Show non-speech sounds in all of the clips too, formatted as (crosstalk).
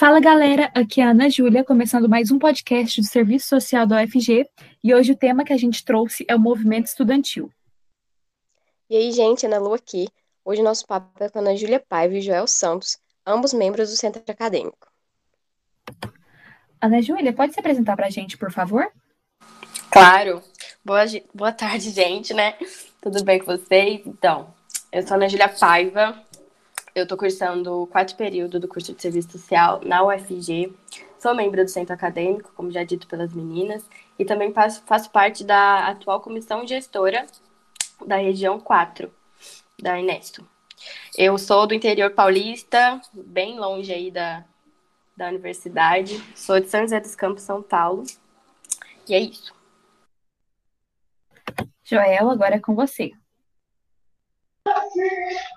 Fala galera, aqui é a Ana Júlia, começando mais um podcast do Serviço Social da UFG, e hoje o tema que a gente trouxe é o movimento estudantil. E aí, gente, Ana Lu aqui. Hoje nosso papo é com a Ana Júlia Paiva e Joel Santos, ambos membros do Centro Acadêmico. Ana Júlia, pode se apresentar para a gente, por favor? Claro. Boa, boa tarde, (laughs) gente, né? Tudo bem com vocês? Então, eu sou a Ana Júlia Paiva, eu estou cursando o quarto período do curso de Serviço Social na UFG. Sou membro do Centro Acadêmico, como já dito pelas meninas, e também faço, faço parte da atual comissão gestora da região 4 da Inesto. Eu sou do interior paulista, bem longe aí da, da universidade. Sou de São José dos Campos, São Paulo. E é isso. Joel, agora é com você.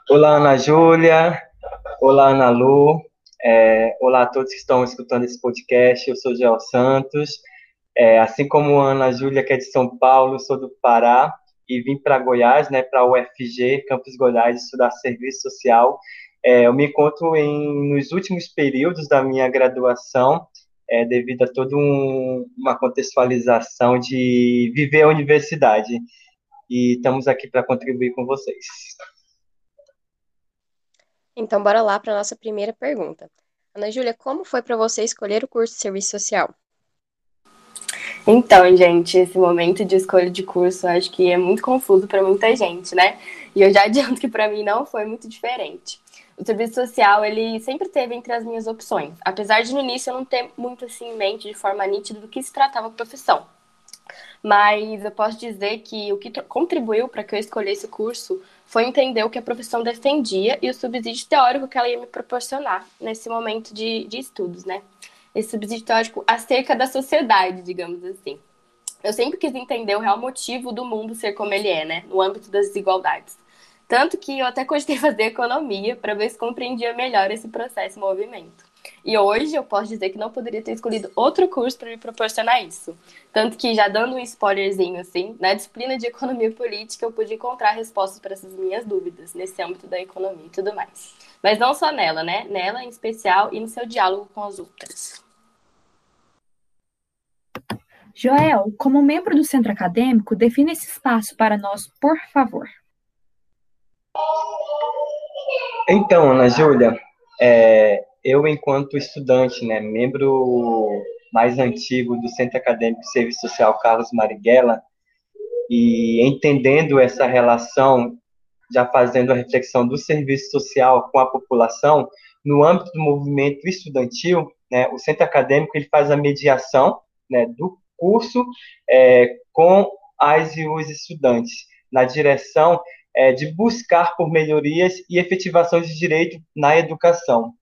Olá, Ana Júlia. Olá, Ana Lu. É, olá a todos que estão escutando esse podcast. Eu sou Gel Santos. É, assim como a Ana Júlia, que é de São Paulo, sou do Pará e vim para Goiás, né, para a UFG, Campus Goiás, estudar serviço social. É, eu me encontro em, nos últimos períodos da minha graduação, é, devido a toda um, uma contextualização de viver a universidade. E estamos aqui para contribuir com vocês. Então, bora lá para nossa primeira pergunta. Ana Júlia, como foi para você escolher o curso de serviço social? Então, gente, esse momento de escolha de curso acho que é muito confuso para muita gente, né? E eu já adianto que para mim não foi muito diferente. O serviço social, ele sempre teve entre as minhas opções, apesar de no início eu não ter muito assim em mente de forma nítida do que se tratava a profissão. Mas eu posso dizer que o que contribuiu para que eu escolhesse o curso foi entender o que a profissão defendia e o subsídio teórico que ela ia me proporcionar nesse momento de, de estudos, né? Esse subsídio teórico acerca da sociedade, digamos assim. Eu sempre quis entender o real motivo do mundo ser como ele é, né? No âmbito das desigualdades. Tanto que eu até cogitei (laughs) fazer economia para ver se compreendia melhor esse processo e movimento. E hoje eu posso dizer que não poderia ter escolhido outro curso para me proporcionar isso. Tanto que, já dando um spoilerzinho assim, na disciplina de economia política eu pude encontrar respostas para essas minhas dúvidas, nesse âmbito da economia e tudo mais. Mas não só nela, né? Nela em especial e no seu diálogo com as outras. Joel, como membro do centro acadêmico, defina esse espaço para nós, por favor. Então, Ana Júlia, é, eu, enquanto estudante, né, membro mais antigo do Centro Acadêmico de Serviço Social Carlos Marighella, e entendendo essa relação, já fazendo a reflexão do serviço social com a população, no âmbito do movimento estudantil, né, o Centro Acadêmico ele faz a mediação né, do curso é, com as e os estudantes, na direção é, de buscar por melhorias e efetivação de direito na educação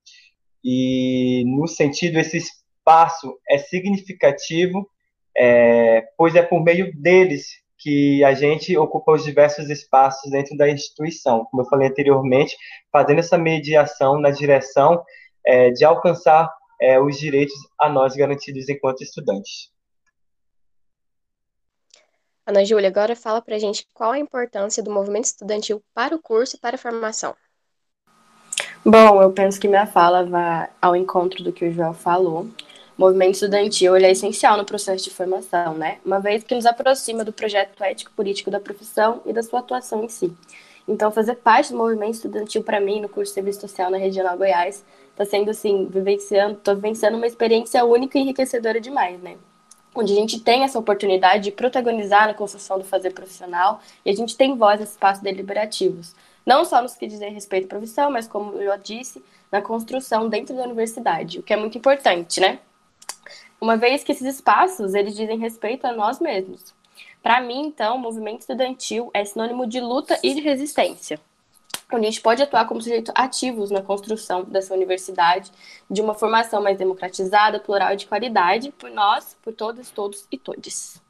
e no sentido esse espaço é significativo, é, pois é por meio deles que a gente ocupa os diversos espaços dentro da instituição, como eu falei anteriormente, fazendo essa mediação na direção é, de alcançar é, os direitos a nós garantidos enquanto estudantes. Ana Júlia, agora fala para a gente qual a importância do movimento estudantil para o curso e para a formação. Bom, eu penso que minha fala vai ao encontro do que o Joel falou. O movimento estudantil é essencial no processo de formação, né? Uma vez que nos aproxima do projeto ético-político da profissão e da sua atuação em si. Então, fazer parte do movimento estudantil para mim no curso de Serviço Social na Regional Goiás está sendo assim, vivenciando, tô vivenciando uma experiência única e enriquecedora demais, né? Onde a gente tem essa oportunidade de protagonizar na construção do fazer profissional e a gente tem voz nesses espaços deliberativos não só nos que dizem respeito à profissão, mas como eu já disse, na construção dentro da universidade, o que é muito importante, né? Uma vez que esses espaços, eles dizem respeito a nós mesmos. Para mim, então, o movimento estudantil é sinônimo de luta e de resistência. Onde a gente pode atuar como sujeitos ativos na construção dessa universidade, de uma formação mais democratizada, plural e de qualidade, por nós, por todas, todos e todes.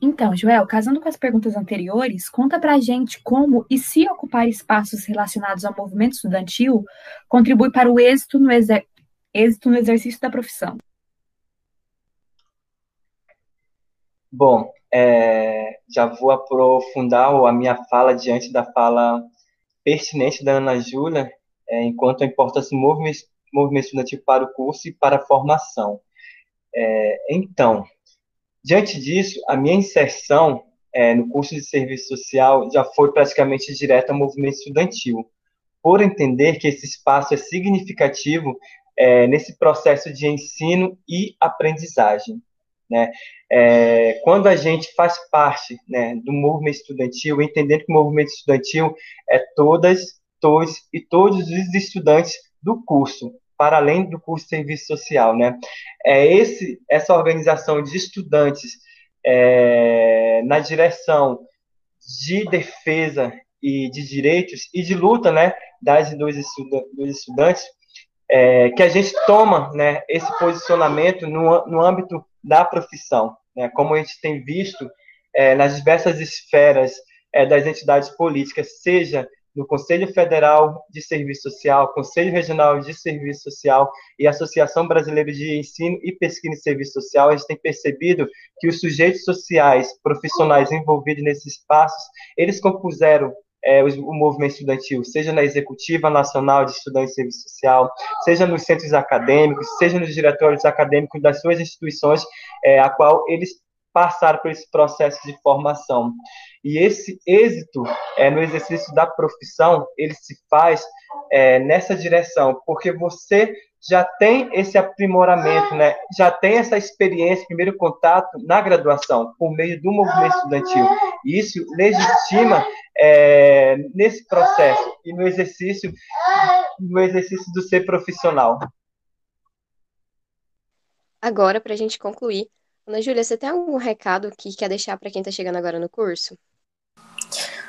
Então, Joel, casando com as perguntas anteriores, conta pra gente como e se ocupar espaços relacionados ao movimento estudantil contribui para o êxito no, exer êxito no exercício da profissão. Bom, é, já vou aprofundar a minha fala diante da fala pertinente da Ana Júlia, é, enquanto a importância do movimento, movimento estudantil para o curso e para a formação. É, então, diante disso, a minha inserção é, no curso de serviço social já foi praticamente direta ao movimento estudantil, por entender que esse espaço é significativo é, nesse processo de ensino e aprendizagem. Né? É, quando a gente faz parte né, do movimento estudantil, entendendo que o movimento estudantil é todas, todos e todos os estudantes do curso, para além do curso de serviço social, né? É esse, essa organização de estudantes é, na direção de defesa e de direitos e de luta, né, das e dos, estudantes, é, que a gente toma, né, esse posicionamento no, no âmbito da profissão, né, como a gente tem visto é, nas diversas esferas é, das entidades políticas, seja no Conselho Federal de Serviço Social, Conselho Regional de Serviço Social e Associação Brasileira de Ensino e Pesquisa em Serviço Social, a gente tem percebido que os sujeitos sociais, profissionais envolvidos nesses espaços, eles compuseram é, o, movimento estudantil, seja na Executiva Nacional de Estudantes de Serviço Social, seja nos centros acadêmicos, seja nos diretórios acadêmicos das suas instituições, é, a qual eles passaram por esse processo de formação. E esse êxito é, no exercício da profissão, ele se faz é, nessa direção, porque você já tem esse aprimoramento, né? já tem essa experiência, primeiro contato na graduação, por meio do movimento estudantil. E isso legitima é, nesse processo e no exercício, no exercício do ser profissional. Agora, para a gente concluir, Ana Júlia, você tem algum recado que quer deixar para quem está chegando agora no curso?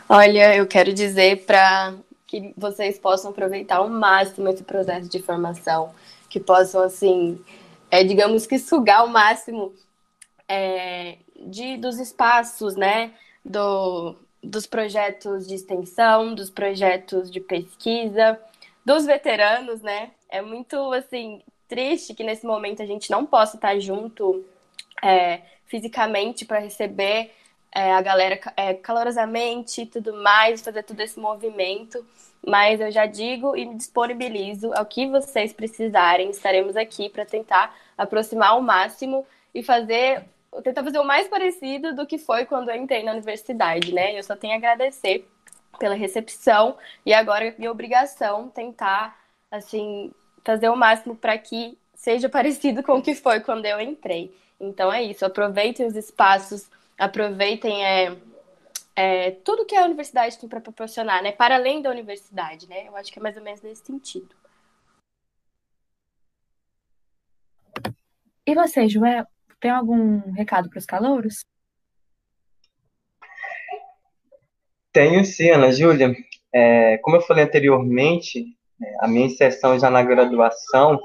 Olha, eu quero dizer para que vocês possam aproveitar ao máximo esse processo de formação, que possam, assim, é, digamos que sugar ao máximo é, de, dos espaços, né, do, dos projetos de extensão, dos projetos de pesquisa, dos veteranos, né? É muito, assim, triste que nesse momento a gente não possa estar junto é, fisicamente para receber é, a galera é, calorosamente e tudo mais, fazer todo esse movimento. Mas eu já digo e me disponibilizo ao que vocês precisarem. Estaremos aqui para tentar aproximar ao máximo e fazer tentar fazer o mais parecido do que foi quando eu entrei na universidade, né? Eu só tenho a agradecer pela recepção e agora minha obrigação tentar assim fazer o máximo para que seja (laughs) parecido com o que foi quando eu entrei. Então é isso, aproveitem os espaços aproveitem é, é, tudo que a universidade tem para proporcionar, né? Para além da universidade, né? Eu acho que é mais ou menos nesse sentido. E você, Joel, tem algum recado para os calouros? Tenho sim, Ana Júlia. É, como eu falei anteriormente, é, a minha inserção já na graduação,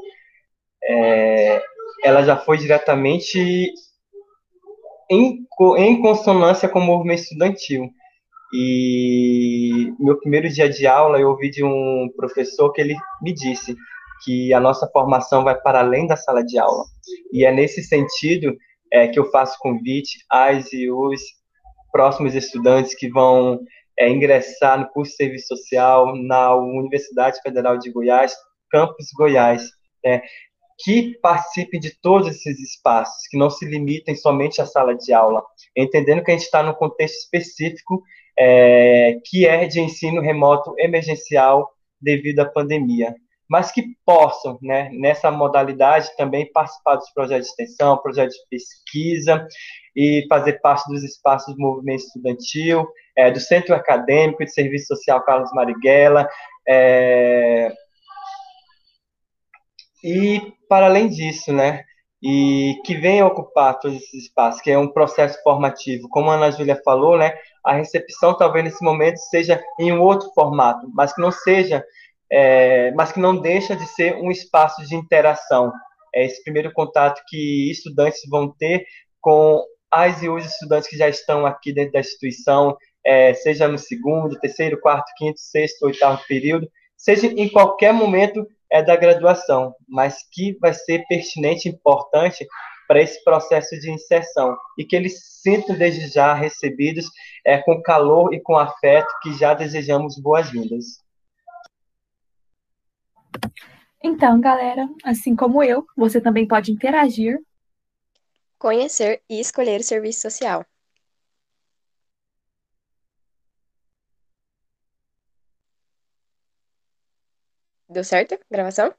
é, ela já foi diretamente em, em consonância com o movimento estudantil. E meu primeiro dia de aula eu ouvi de um professor que ele me disse que a nossa formação vai para além da sala de aula. E é nesse sentido é, que eu faço convite às e os próximos estudantes que vão é, ingressar no curso de serviço social na Universidade Federal de Goiás, campus Goiás. É, que participem de todos esses espaços, que não se limitem somente à sala de aula, entendendo que a gente está num contexto específico é, que é de ensino remoto emergencial devido à pandemia, mas que possam, né, nessa modalidade, também participar dos projetos de extensão, projetos de pesquisa e fazer parte dos espaços do movimento estudantil, é, do Centro Acadêmico de Serviço Social Carlos Marighella, é, e, para além disso, né, e que venha ocupar todos esses espaços, que é um processo formativo. Como a Ana Júlia falou, né, a recepção talvez nesse momento seja em um outro formato, mas que não seja, é, mas que não deixa de ser um espaço de interação. É esse primeiro contato que estudantes vão ter com as e os estudantes que já estão aqui dentro da instituição, é, seja no segundo, terceiro, quarto, quinto, sexto, oitavo período, seja em qualquer momento é da graduação, mas que vai ser pertinente e importante para esse processo de inserção e que eles sintam desde já recebidos é, com calor e com afeto que já desejamos boas-vindas. Então, galera, assim como eu, você também pode interagir, conhecer e escolher o serviço social. Deu certo? Gravação?